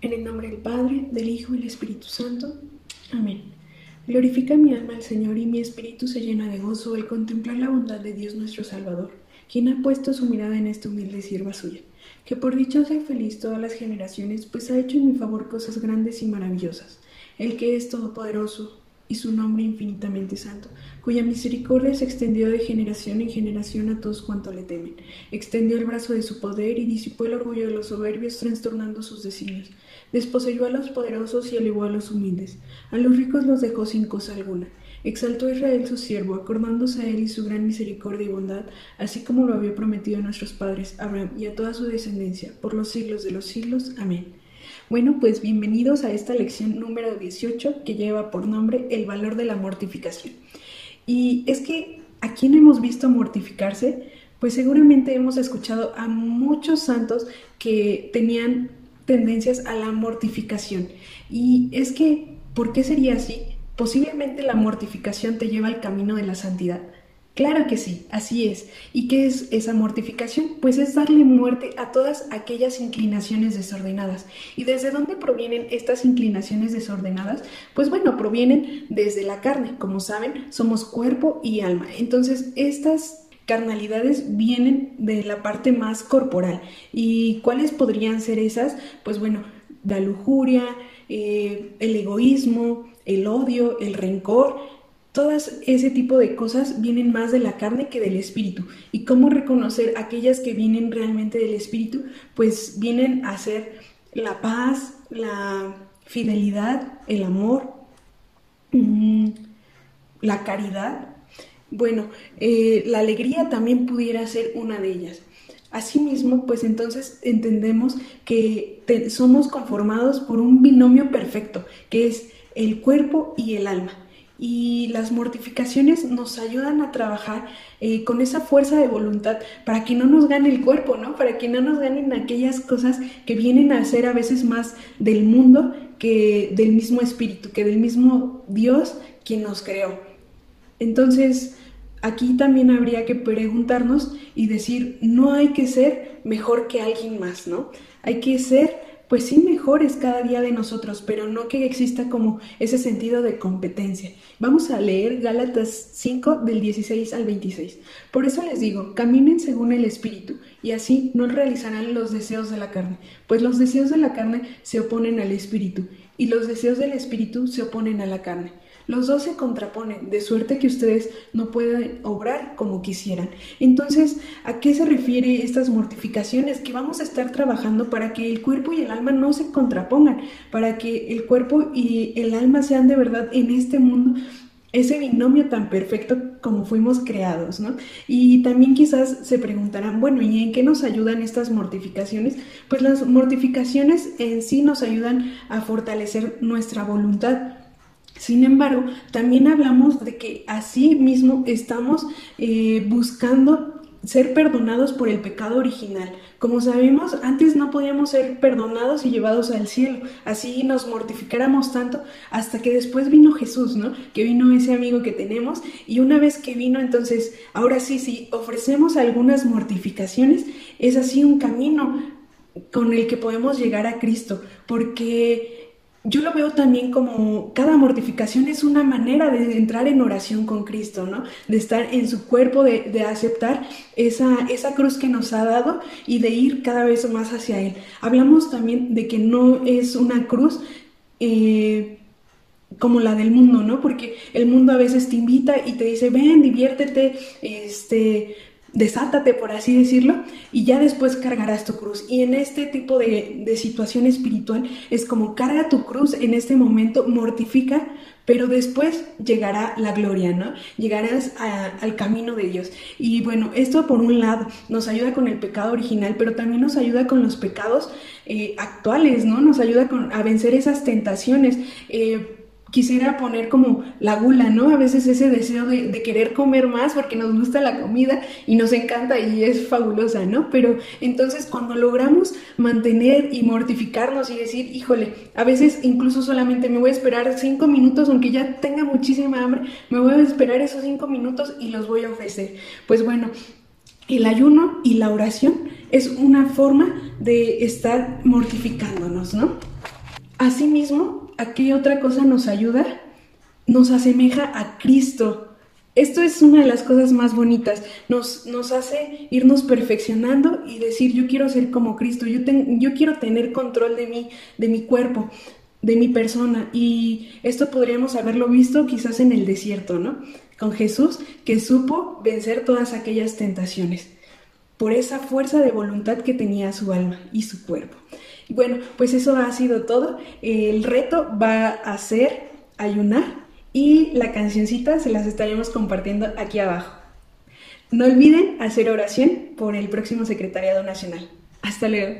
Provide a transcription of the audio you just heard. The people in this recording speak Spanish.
En el nombre del Padre, del Hijo y del Espíritu Santo. Amén. Glorifica mi alma al Señor y mi espíritu se llena de gozo al contemplar la bondad de Dios nuestro Salvador, quien ha puesto su mirada en esta humilde sierva suya, que por dichosa y feliz todas las generaciones, pues ha hecho en mi favor cosas grandes y maravillosas. El que es todopoderoso, y su nombre infinitamente santo, cuya misericordia se extendió de generación en generación a todos cuantos le temen. Extendió el brazo de su poder y disipó el orgullo de los soberbios, trastornando sus designios. Desposeyó a los poderosos y elevó a los humildes. A los ricos los dejó sin cosa alguna. Exaltó a Israel su siervo, acordándose a él y su gran misericordia y bondad, así como lo había prometido a nuestros padres, Abraham, y a toda su descendencia, por los siglos de los siglos. Amén. Bueno, pues bienvenidos a esta lección número 18 que lleva por nombre El valor de la mortificación. Y es que a quién hemos visto mortificarse, pues seguramente hemos escuchado a muchos santos que tenían tendencias a la mortificación. Y es que, ¿por qué sería así? Posiblemente la mortificación te lleva al camino de la santidad. Claro que sí, así es. ¿Y qué es esa mortificación? Pues es darle muerte a todas aquellas inclinaciones desordenadas. ¿Y desde dónde provienen estas inclinaciones desordenadas? Pues bueno, provienen desde la carne. Como saben, somos cuerpo y alma. Entonces, estas carnalidades vienen de la parte más corporal. ¿Y cuáles podrían ser esas? Pues bueno, la lujuria, eh, el egoísmo, el odio, el rencor Todas ese tipo de cosas vienen más de la carne que del espíritu. ¿Y cómo reconocer aquellas que vienen realmente del espíritu? Pues vienen a ser la paz, la fidelidad, el amor, mm, la caridad. Bueno, eh, la alegría también pudiera ser una de ellas. Asimismo, pues entonces entendemos que somos conformados por un binomio perfecto, que es el cuerpo y el alma y las mortificaciones nos ayudan a trabajar eh, con esa fuerza de voluntad para que no nos gane el cuerpo, ¿no? Para que no nos ganen aquellas cosas que vienen a ser a veces más del mundo que del mismo espíritu, que del mismo Dios quien nos creó. Entonces, aquí también habría que preguntarnos y decir, no hay que ser mejor que alguien más, ¿no? Hay que ser pues sí mejores cada día de nosotros, pero no que exista como ese sentido de competencia. Vamos a leer Gálatas 5 del 16 al 26. Por eso les digo, caminen según el Espíritu, y así no realizarán los deseos de la carne, pues los deseos de la carne se oponen al Espíritu, y los deseos del Espíritu se oponen a la carne. Los dos se contraponen, de suerte que ustedes no pueden obrar como quisieran. Entonces, ¿a qué se refiere estas mortificaciones? Que vamos a estar trabajando para que el cuerpo y el alma no se contrapongan, para que el cuerpo y el alma sean de verdad en este mundo ese binomio tan perfecto como fuimos creados, ¿no? Y también quizás se preguntarán, bueno, ¿y en qué nos ayudan estas mortificaciones? Pues las mortificaciones en sí nos ayudan a fortalecer nuestra voluntad, sin embargo, también hablamos de que así mismo estamos eh, buscando ser perdonados por el pecado original. Como sabemos, antes no podíamos ser perdonados y llevados al cielo. Así nos mortificáramos tanto hasta que después vino Jesús, ¿no? Que vino ese amigo que tenemos y una vez que vino, entonces, ahora sí, si ofrecemos algunas mortificaciones, es así un camino con el que podemos llegar a Cristo, porque yo lo veo también como cada mortificación es una manera de entrar en oración con Cristo, ¿no? De estar en su cuerpo, de, aceptar esa, esa cruz que nos ha dado y de ir cada vez más hacia Él. Hablamos también de que no es una cruz eh, como la del mundo, ¿no? Porque el mundo a veces te invita y te dice, ven, diviértete, este, desátate, por así decirlo, y ya después cargarás tu cruz. Y en este tipo de, situación espiritual es como carga tu cruz en este momento, mortifica, pero después llegará la gloria, ¿no? Llegarás al camino de Dios. Y bueno, esto por un lado nos ayuda con el pecado original, pero también nos ayuda con los pecados eh, actuales, ¿no? Nos ayuda con, a vencer esas tentaciones. Eh, quisiera poner como la gula, ¿no? A veces ese deseo de, querer comer más porque nos gusta la comida y nos encanta y es fabulosa, ¿no? Pero entonces cuando logramos mantener y mortificarnos y decir, híjole, a veces incluso solamente me voy a esperar cinco minutos, aunque ya tenga muchísima hambre, me voy a esperar esos cinco minutos y los voy a ofrecer. Pues bueno, el ayuno y la oración es una forma de estar mortificándonos, ¿no? Asimismo, ¿a qué otra cosa nos ayuda? Nos asemeja a Cristo. Esto es una de las cosas más bonitas. Nos, nos hace irnos perfeccionando y decir, yo quiero ser como Cristo, yo, yo quiero tener control de mí, de mi cuerpo, de mi persona. Y esto podríamos haberlo visto quizás en el desierto, ¿no? Con Jesús, que supo vencer todas aquellas tentaciones por esa fuerza de voluntad que tenía su alma y su cuerpo. Y bueno, pues eso ha sido todo. El reto va a ser ayunar y la cancioncita se las estaremos compartiendo aquí abajo. No olviden hacer oración por el próximo Secretariado Nacional. Hasta luego.